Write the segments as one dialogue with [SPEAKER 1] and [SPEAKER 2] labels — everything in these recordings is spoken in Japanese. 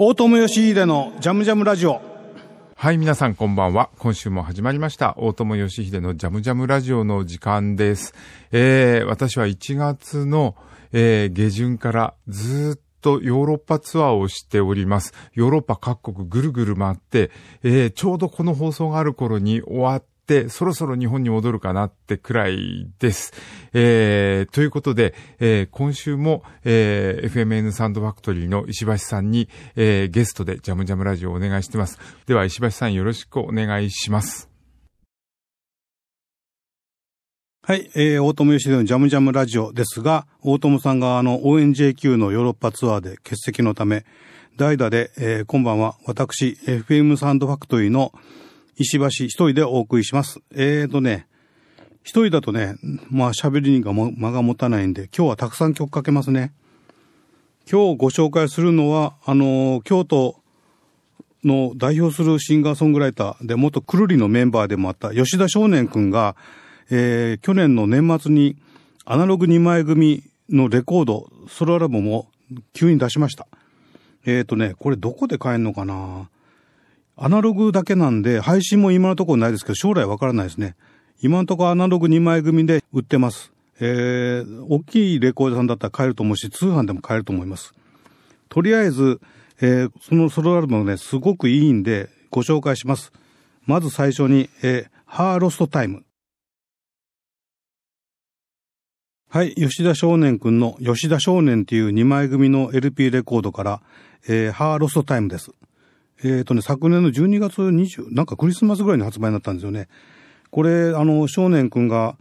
[SPEAKER 1] 大友義秀のジャムジャムラジオ。
[SPEAKER 2] はい、皆さんこんばんは。今週も始まりました。大友義秀のジャムジャムラジオの時間です。えー、私は1月の、えー、下旬からずっとヨーロッパツアーをしております。ヨーロッパ各国ぐるぐる回って、えー、ちょうどこの放送がある頃に終わって、そろそろ日本に戻るかなってくらいです。えー、ということで、えー、今週も、えー、FMN サンドファクトリーの石橋さんに、えー、ゲストでジャムジャムラジオをお願いしてます。では、石橋さんよろしくお願いします。
[SPEAKER 1] はい、えー、大友義秀のジャムジャムラジオですが、大友さんがあの ONJQ のヨーロッパツアーで欠席のため、代打で、えー、今晩は私、FM サンドファクトリーの石橋一人でお送りします。えーとね、一人だとね、まあ喋りにが間が持たないんで、今日はたくさん曲かけますね。今日ご紹介するのは、あのー京都の代表するシンガーソングライターで、元くるりのメンバーでもあった吉田少年くんが、えー去年の年末にアナログ2枚組のレコード、ソロアルバムを急に出しました。えっ、とね、これどこで買えるのかなアナログだけなんで、配信も今のところないですけど、将来わからないですね。今のところアナログ2枚組で売ってます。えー、大きいレコードさんだったら買えると思うし、通販でも買えると思います。とりあえず、えーそのソロアルバムね、すごくいいんで、ご紹介します。まず最初に、えー、ハーロストタイム。はい、吉田少年くんの吉田少年っていう2枚組の LP レコードから、えー、ハーロストタイムです。えっ、とね、昨年の12月20、なんかクリスマスぐらいに発売になったんですよね。これ、あの、少年くんが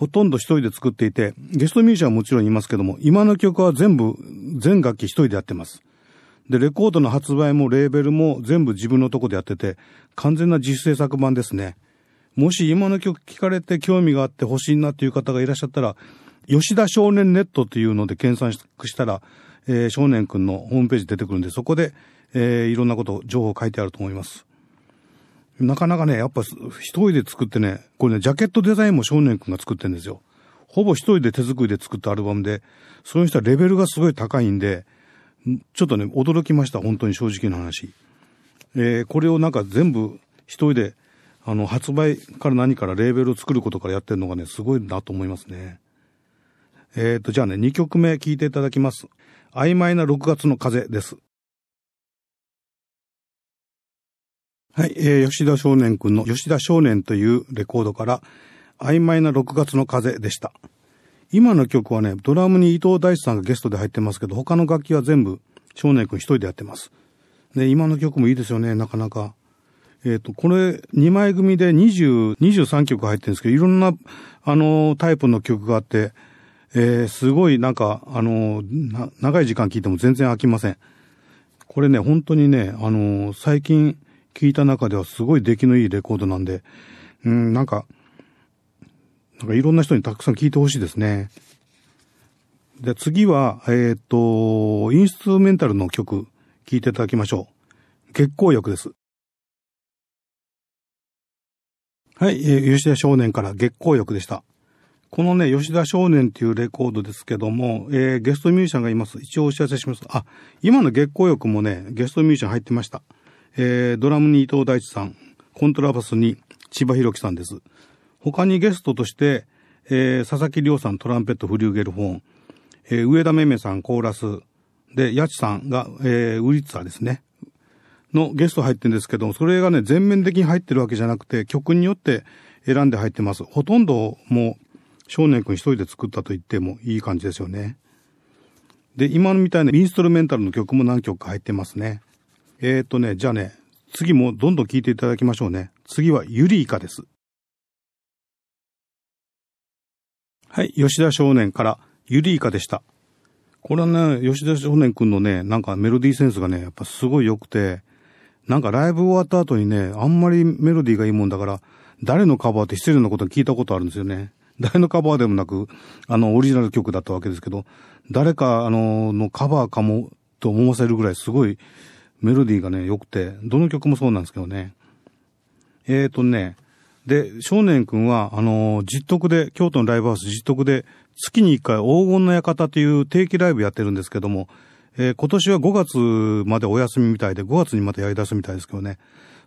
[SPEAKER 1] ほとんど一人で作っていて、ゲストミュージシャンはもちろんいますけども、今の曲は全部、全楽器一人でやってます。で、レコードの発売もレーベルも全部自分のとこでやってて、完全な自主制作版ですね。もし今の曲聞かれて興味があって欲しいなっていう方がいらっしゃったら、吉田少年ネットっていうので検索したら、えー少年くんのホームページ出てくるんで、そこで、えーいろんなこと、情報書いてあると思います。なかなかね、やっぱ一人で作ってね、これね、ジャケットデザインも少年くんが作ってるんですよ。ほぼ一人で手作りで作ったアルバムで、その人はレベルがすごい高いんで、ちょっとね、驚きました、本当に正直な話。えーこれをなんか全部一人で、あの、発売から何からレーベルを作ることからやってるのがね、すごいなと思いますね。えっ、と、じゃあね、2曲目聴いていただきます。曖昧な6月の風です。はい、えー吉田少年くんの吉田少年というレコードから、曖昧な6月の風でした。今の曲はね、ドラムに伊藤大地さんがゲストで入ってますけど、他の楽器は全部少年くん一人でやってます。で、今の曲もいいですよね、なかなか。えっ、と、これ、2枚組で20、23曲入ってるんですけど、いろんな、あの、タイプの曲があって、えーすごいなんか、あの、長い時間聴いても全然飽きません。これね、本当にね、あの最近聴いた中ではすごい出来のいいレコードなんで、うん、なんか、なんかいろんな人にたくさん聴いてほしいですね。で、次は、えっ、と、インストゥメンタルの曲、聴いていただきましょう。月光浴です。はい、えー吉田少年から月光浴でした。このね、吉田少年っていうレコードですけども、えーゲストミュージシャンがいます。一応お知らせします。あ、今の月光浴もね、ゲストミュージシャン入ってました。えードラムに伊藤大地さん、コントラバスに千葉博樹さんです。他にゲストとして、えー佐々木亮さんトランペットフリューゲルフォン、えー上田めめさんコーラス、で、八千さんが、えーウリッツァーですね。のゲスト入ってるんですけども、それがね、全面的に入ってるわけじゃなくて、曲によって選んで入ってます。ほとんどもう、少年くん一人で作ったと言ってもいい感じですよね。で、今のみたいなインストルメンタルの曲も何曲か入ってますね。えー、っとね、じゃあね、次もどんどん聴いていただきましょうね。次はユリイカです。はい、吉田少年からユリイカでした。これはね、吉田少年くんのね、なんかメロディーセンスがね、やっぱすごい良くて、なんかライブ終わった後にね、あんまりメロディーがいいもんだから、誰のカバーって失礼なこと聞いたことあるんですよね。誰のカバーでもなく、あの、オリジナル曲だったわけですけど、誰か、あの、のカバーかも、と思わせるぐらいすごいメロディーがね、良くて、どの曲もそうなんですけどね。えーとね、で、少年くんは、あの、実徳で、京都のライブハウス実徳で、月に一回黄金の館という定期ライブやってるんですけども、えー、今年は5月までお休みみたいで、5月にまたやり出すみたいですけどね。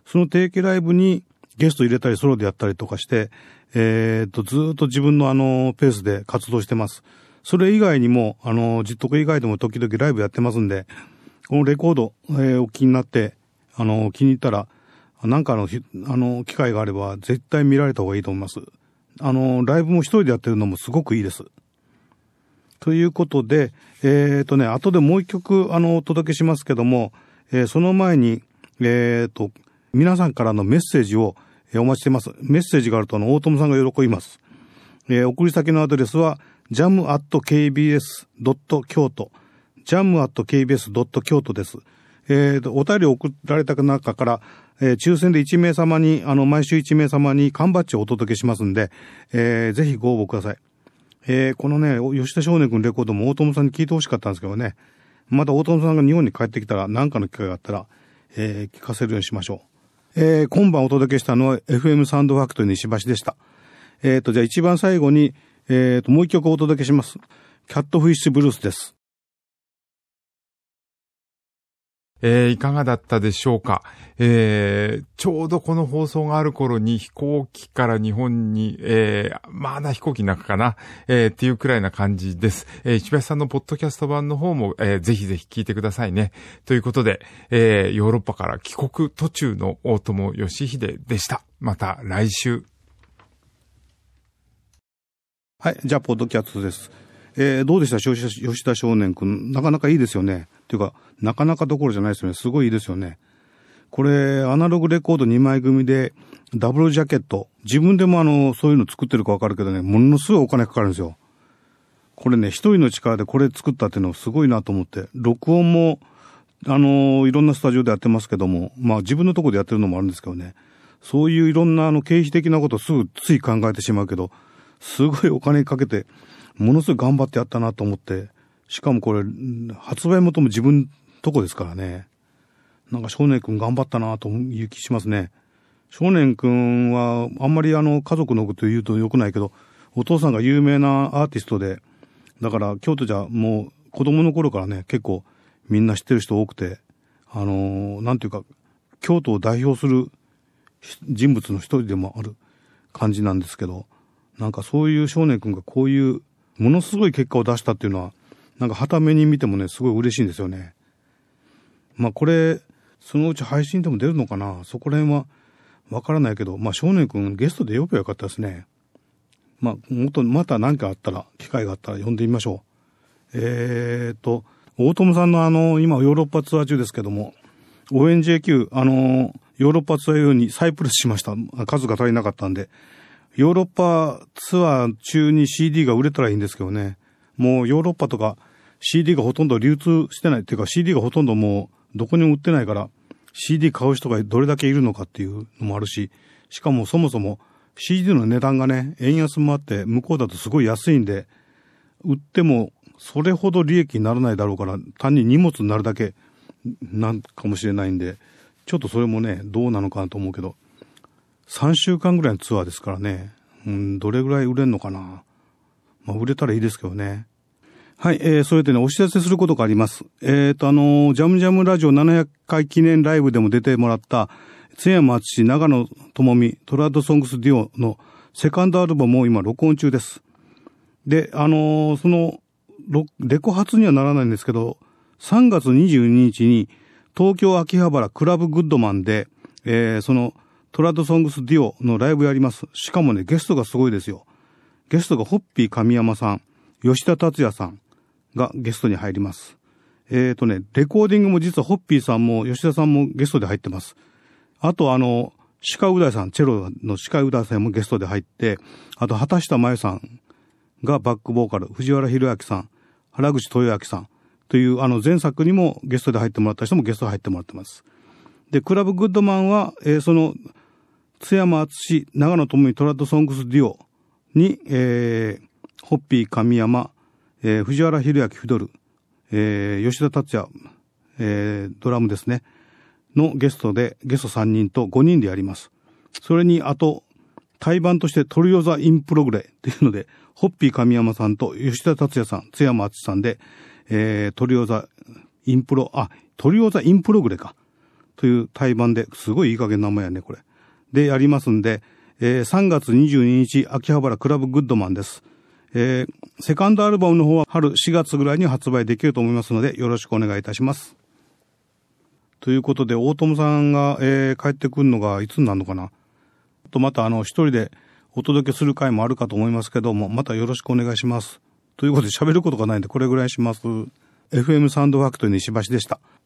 [SPEAKER 1] その定期ライブにゲスト入れたりソロでやったりとかして、えー、っと、ずっと自分のあの、ペースで活動してます。それ以外にも、あの、実得以外でも時々ライブやってますんで、このレコード、えー、お気になって、あの、気に入ったら、なんかの、あの、機会があれば、絶対見られた方がいいと思います。あの、ライブも一人でやってるのもすごくいいです。ということで、えっ、ー、とね、後でもう一曲、あの、お届けしますけども、えー、その前に、えっ、ー、と、皆さんからのメッセージを、えお待ちしてます。メッセージがあると、あの、大友さんが喜びます。え送り先のアドレスは、jam.kbs.koto 京都、jam.kbs. 京都です。えっ、と、お便りを送られた中から、えー、抽選で1名様に、あの、毎週1名様に缶バッジをお届けしますんで、えー、ぜひご応募ください。えー、このね、吉田少年くんレコードも大友さんに聞いてほしかったんですけどね、また大友さんが日本に帰ってきたら、何かの機会があったら、えー、聞かせるようにしましょう。えー、今晩お届けしたのは FM サンドファクトリー西橋でした。えっ、ー、と、じゃあ一番最後に、えっ、ー、と、もう一曲お届けします。キャットフィッシュブルースです。
[SPEAKER 2] えー、いかがだったでしょうか？えー、ちょうどこの放送がある頃に飛行機から日本に、えー、まだ飛行機の中かな、えー、っていうくらいな感じです。えー、石橋さんのポッドキャスト版の方も、えー、ぜひぜひ聞いてくださいね。ということで、えー、ヨーロッパから帰国途中の大友義秀でした。また来週。
[SPEAKER 1] はい、じゃあ、ポッドキャストです。えー、どうでした？吉田少年くん。なかなかいいですよね。っていうか、なかなかどころじゃないですよね。すごいいいですよね。これ、アナログレコード2枚組で、ダブルジャケット。自分でもあの、そういうの作ってるかわかるけどね、ものすごいお金かかるんですよ。これね、一人の力でこれ作ったっていうのすごいなと思って。録音も、あの、いろんなスタジオでやってますけども、まあ自分のとこでやってるのもあるんですけどね。そういういろんなあの経費的なことすぐつい考えてしまうけど、すごいお金かけて、ものすごい頑張ってやったなと思って、しかもこれ、発売元も自分とこですからね。なんか少年くん頑張ったなという気しますね。少年くんは、あんまりあの、家族のこと言うと良くないけど、お父さんが有名なアーティストで、だから京都じゃもう子供の頃からね、結構みんな知ってる人多くて、あのー、なんていうか、京都を代表する人物の一人でもある感じなんですけど、なんかそういう少年くんがこういうものすごい結果を出したっていうのは、なんか、はために見てもね、すごい嬉しいんですよね。まあ、これ、そのうち配信でも出るのかな？そこら辺は、わからないけど、まあ、少年くんゲストで呼べばよかったですね。まあ、もっと、また何かあったら、機会があったら呼んでみましょう。えー、と、大友さんのあの、今ヨーロッパツアー中ですけども、ONJQ、あの、ヨーロッパツアー用にサイプレスしました。数が足りなかったんで。ヨーロッパツアー中に CD が売れたらいいんですけどね。もうヨーロッパとか CD がほとんど流通してないっていうか CD がほとんどもうどこにも売ってないから CD 買う人がどれだけいるのかっていうのもあるし、しかもそもそも CD の値段がね、円安もあって向こうだとすごい安いんで、売ってもそれほど利益にならないだろうから、単に荷物になるだけなんかもしれないんで、ちょっとそれもね、どうなのかなと思うけど、3週間ぐらいのツアーですからね、うん、どれぐらい売れんのかな。まあ、売れたらいいですけどね。はい、えー、それでね、お知らせすることがあります。えっ、ー、と、あのー、ジャムジャムラジオ700回記念ライブでも出てもらった、津山敦長野智美、トラッドソングスデュオのセカンドアルバムを今録音中です。で、あのー、その、レコ発にはならないんですけど、3月22日に東京秋葉原クラブグッドマンで、えー、そのトラッドソングスデュオのライブやります。しかもね、ゲストがすごいですよ。ゲストがホッピー神山さん、吉田達也さんがゲストに入ります。えっ、ー、とね、レコーディングも実はホッピーさんも吉田さんもゲストで入ってます。あとあの、鹿う大さん、チェロの鹿う大さんもゲストで入って、あと畑下真由さんがバックボーカル、藤原弘明さん、原口豊明さんというあの前作にもゲストで入ってもらった人もゲスト入ってもらってます。で、クラブグッドマンは、えー、その、津山敦長野智美トラッドソングスデュオに、えー、ホッピー神山、えー、藤原弘明フドル、えー、吉田達也、えー、ドラムですね、のゲストで、ゲスト3人と5人でやります。それに、あと、対バンとしてトリオザ・インプログレっていうので、ホッピー神山さんと吉田達也さん、津山敦さんで、えー、トリオザ・インプロ、あ、トリオザインプログレか。という対バンで、すごいいい加減な名前やね、これ。で、やりますんで、えー、3月22日、秋葉原クラブグッドマンです。えー、セカンドアルバムの方は春4月ぐらいに発売できると思いますので、よろしくお願いいたします。ということで、大友さんが、えー、帰ってくるのがいつになるのかな。と、またあの、一人でお届けする回もあるかと思いますけども、またよろしくお願いします。ということで喋ることがないんで、これぐらいします。FM サウンドファクトリー西橋でした。